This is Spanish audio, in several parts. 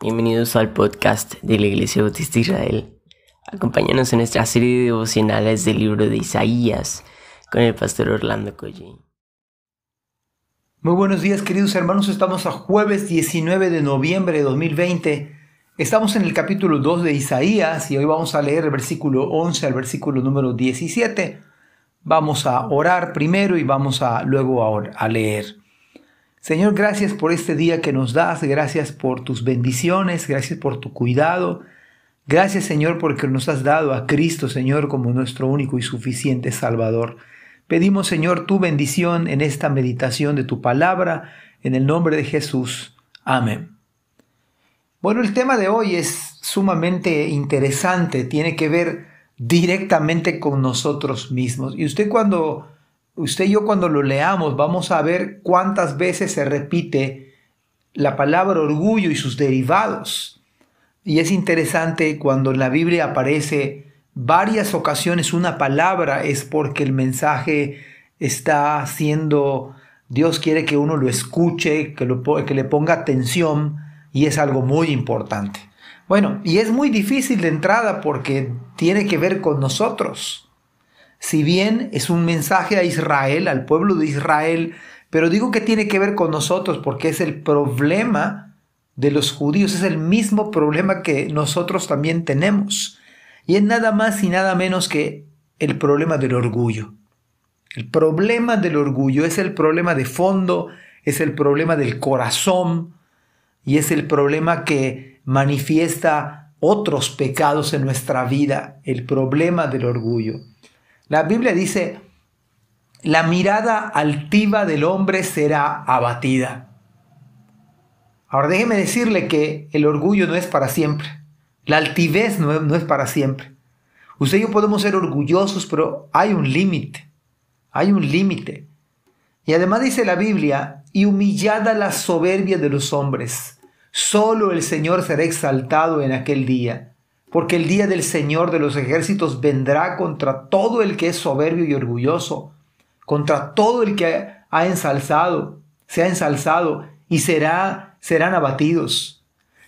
Bienvenidos al podcast de la Iglesia Bautista Israel. Acompáñanos en nuestra serie de devocionales del libro de Isaías con el pastor Orlando Collín. Muy buenos días queridos hermanos, estamos a jueves 19 de noviembre de 2020. Estamos en el capítulo 2 de Isaías y hoy vamos a leer el versículo 11 al versículo número 17. Vamos a orar primero y vamos a luego a, a leer. Señor, gracias por este día que nos das, gracias por tus bendiciones, gracias por tu cuidado. Gracias, Señor, porque nos has dado a Cristo, Señor, como nuestro único y suficiente Salvador. Pedimos, Señor, tu bendición en esta meditación de tu palabra, en el nombre de Jesús. Amén. Bueno, el tema de hoy es sumamente interesante, tiene que ver directamente con nosotros mismos. Y usted cuando usted y yo cuando lo leamos vamos a ver cuántas veces se repite la palabra orgullo y sus derivados. Y es interesante cuando en la Biblia aparece varias ocasiones una palabra es porque el mensaje está siendo, Dios quiere que uno lo escuche, que, lo, que le ponga atención y es algo muy importante. Bueno, y es muy difícil de entrada porque tiene que ver con nosotros si bien es un mensaje a Israel, al pueblo de Israel, pero digo que tiene que ver con nosotros porque es el problema de los judíos, es el mismo problema que nosotros también tenemos. Y es nada más y nada menos que el problema del orgullo. El problema del orgullo es el problema de fondo, es el problema del corazón y es el problema que manifiesta otros pecados en nuestra vida, el problema del orgullo. La Biblia dice, la mirada altiva del hombre será abatida. Ahora déjeme decirle que el orgullo no es para siempre. La altivez no es, no es para siempre. Usted y yo podemos ser orgullosos, pero hay un límite. Hay un límite. Y además dice la Biblia, y humillada la soberbia de los hombres, solo el Señor será exaltado en aquel día porque el día del Señor de los ejércitos vendrá contra todo el que es soberbio y orgulloso, contra todo el que ha ensalzado, se ha ensalzado y será, serán abatidos.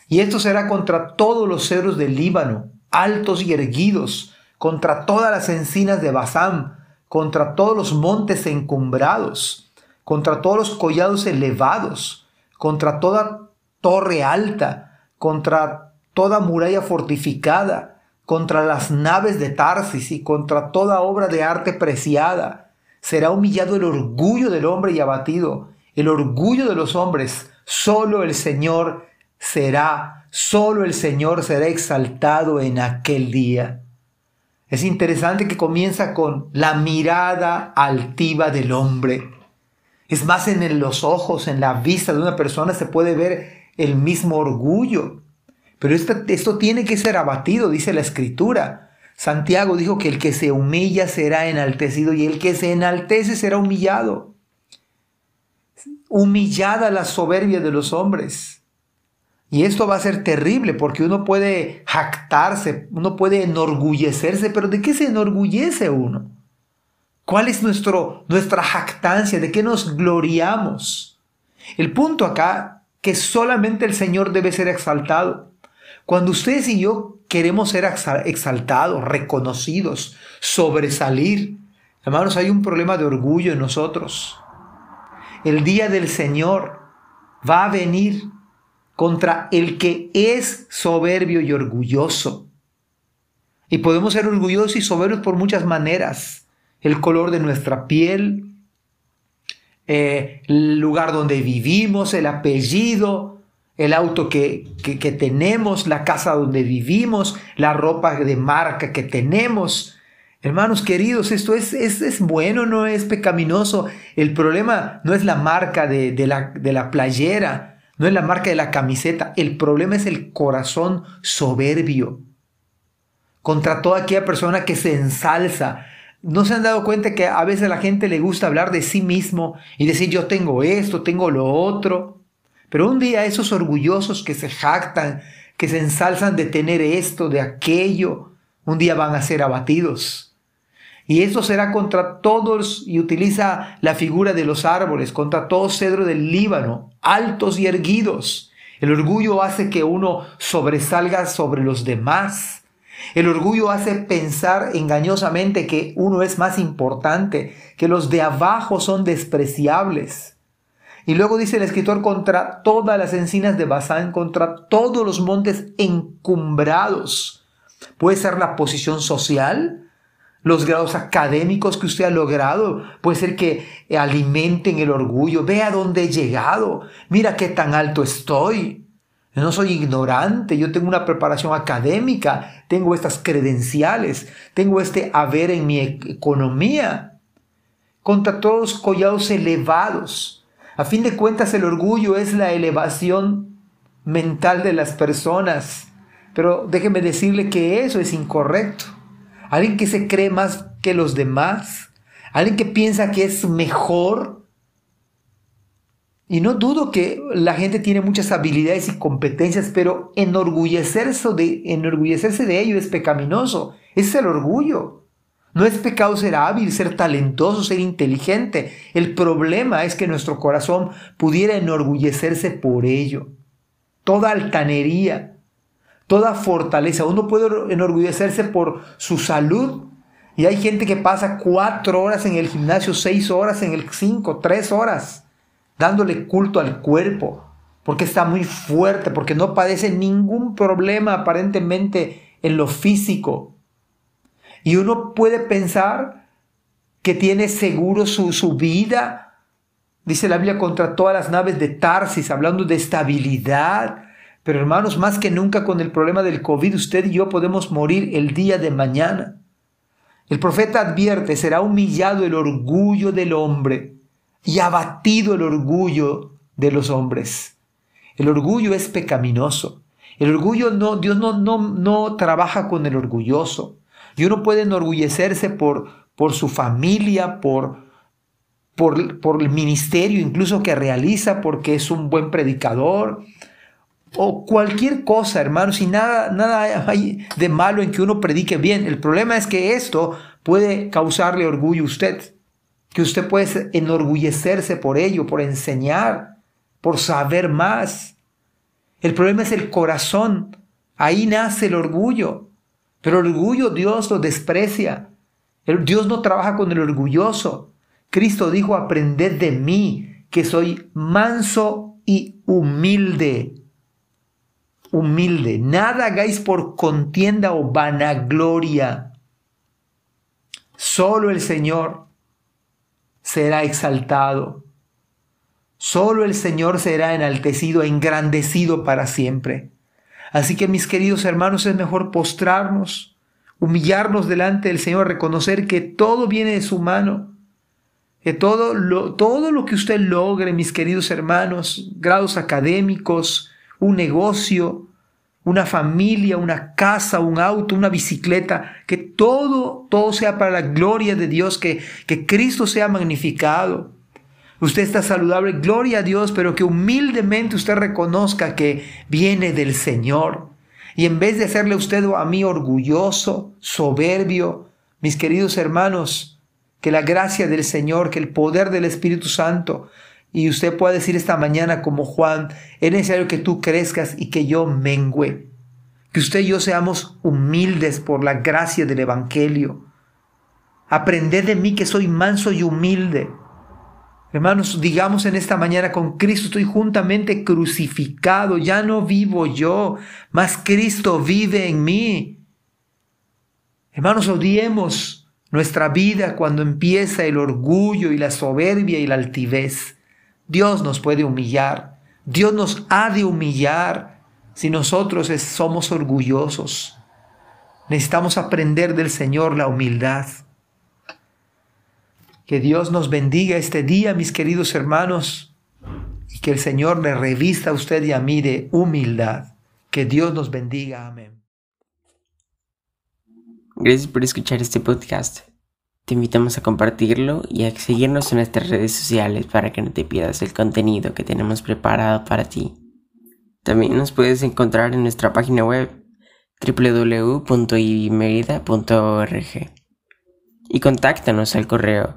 Y esto será contra todos los cedros del Líbano, altos y erguidos, contra todas las encinas de Basán, contra todos los montes encumbrados, contra todos los collados elevados, contra toda torre alta, contra toda muralla fortificada, contra las naves de Tarsis y contra toda obra de arte preciada. Será humillado el orgullo del hombre y abatido, el orgullo de los hombres. Solo el Señor será, solo el Señor será exaltado en aquel día. Es interesante que comienza con la mirada altiva del hombre. Es más, en los ojos, en la vista de una persona se puede ver el mismo orgullo. Pero esto, tiene que ser abatido, dice la escritura. Santiago dijo que el que se humilla será enaltecido y el que se enaltece será humillado. Humillada la soberbia de los hombres. Y esto va a ser terrible porque uno puede jactarse, uno puede enorgullecerse, pero ¿de qué se enorgullece uno? ¿Cuál es nuestro, nuestra jactancia? ¿De qué nos gloriamos? El punto acá que solamente el Señor debe ser exaltado. Cuando ustedes y yo queremos ser exaltados, reconocidos, sobresalir, hermanos, hay un problema de orgullo en nosotros. El día del Señor va a venir contra el que es soberbio y orgulloso. Y podemos ser orgullosos y soberbios por muchas maneras. El color de nuestra piel, eh, el lugar donde vivimos, el apellido, el auto que, tenemos, la casa donde vivimos, la ropa de marca que tenemos. Hermanos queridos, esto es, es, bueno, no es pecaminoso. El problema no es la marca de, la, de la playera, no es la marca de la camiseta. El problema es el corazón soberbio contra toda aquella persona que se ensalza. ¿No se han dado cuenta que a veces a la gente le gusta hablar de sí mismo y decir yo tengo esto, tengo lo otro? Pero un día esos orgullosos que se jactan, que se ensalzan de tener esto, de aquello, un día van a ser abatidos. Y esto será contra todos, y utiliza la figura de los árboles, contra todo cedro del Líbano, altos y erguidos. El orgullo hace que uno sobresalga sobre los demás. El orgullo hace pensar engañosamente que uno es más importante, que los de abajo son despreciables. Y luego dice el escritor contra todas las encinas de Bazán, contra todos los montes encumbrados. Puede ser la posición social, los grados académicos que usted ha logrado, puede ser que alimenten el orgullo. Ve a dónde he llegado, mira qué tan alto estoy. no soy ignorante, yo tengo una preparación académica, tengo estas credenciales, tengo este haber en mi economía. Contra todos los collados elevados. A fin de cuentas, el orgullo es la elevación mental de las personas. Pero déjeme decirle que eso es incorrecto alguien que se cree más que los demás, alguien que piensa que es mejor. Y no dudo que la gente tiene muchas habilidades y competencias, pero enorgullecerse de, enorgullecerse de ello es pecaminoso. Es el orgullo. No es pecado ser hábil, ser talentoso, ser inteligente. El problema es que nuestro corazón pudiera enorgullecerse por ello. Toda altanería, toda fortaleza. Uno puede enorgullecerse por su salud. Y hay gente que pasa cuatro horas en el gimnasio, seis horas en el cinco, tres horas, dándole culto al cuerpo, porque está muy fuerte, porque no padece ningún problema aparentemente en lo físico. Y uno puede pensar que tiene seguro su, su vida, dice la Biblia, contra todas las naves de Tarsis, hablando de estabilidad, pero hermanos, más que nunca con el problema del COVID, usted y yo podemos morir el día de mañana. El profeta advierte, será humillado el orgullo del hombre y abatido el orgullo de los hombres. El orgullo es pecaminoso. El orgullo no, Dios no, no, no trabaja con el orgulloso. Dios no puede enorgullecerse por, por su familia, por, por, por el ministerio incluso que realiza, porque es un buen predicador, o cualquier cosa, hermanos, y nada, nada hay de malo en que uno predique bien. El problema es que esto puede causarle orgullo a usted, que usted puede enorgullecerse por ello, por enseñar, por saber más. El problema es el corazón, ahí nace el orgullo, pero el orgullo Dios lo desprecia. Dios no trabaja con el orgulloso. Cristo dijo, aprended de mí, que soy manso y humilde humilde. Nada hagáis por contienda o vanagloria. Solo el Señor será exaltado. Solo el Señor será enaltecido, engrandecido para siempre. Así que mis queridos hermanos, es mejor postrarnos, humillarnos delante del Señor, reconocer que todo viene de su mano, que todo lo, todo lo que usted logre, mis queridos hermanos, grados académicos, un negocio, una familia, una casa, un auto, una bicicleta, que todo, todo sea para la gloria de Dios, que, que Cristo sea magnificado. Usted está saludable, gloria a Dios, pero que humildemente usted reconozca que viene del Señor. Y en vez de hacerle usted a mí orgulloso, soberbio, mis queridos hermanos, que la gracia del Señor, que el poder del Espíritu Santo y usted puede decir esta mañana como Juan, es necesario que tú crezcas y que yo mengüe. Que usted y yo seamos humildes por la gracia del Evangelio. Aprended de mí que soy manso y humilde. Hermanos, digamos en esta mañana con Cristo estoy juntamente crucificado, ya no vivo yo, mas Cristo vive en mí. Hermanos, odiemos nuestra vida cuando empieza el orgullo y la soberbia y la altivez. Dios nos puede humillar. Dios nos ha de humillar si nosotros somos orgullosos. Necesitamos aprender del Señor la humildad. Que Dios nos bendiga este día, mis queridos hermanos, y que el Señor le revista a usted y a mí de humildad. Que Dios nos bendiga. Amén. Gracias por escuchar este podcast. Te invitamos a compartirlo y a seguirnos en nuestras redes sociales para que no te pierdas el contenido que tenemos preparado para ti. También nos puedes encontrar en nuestra página web www.ibismerida.org y contáctanos al correo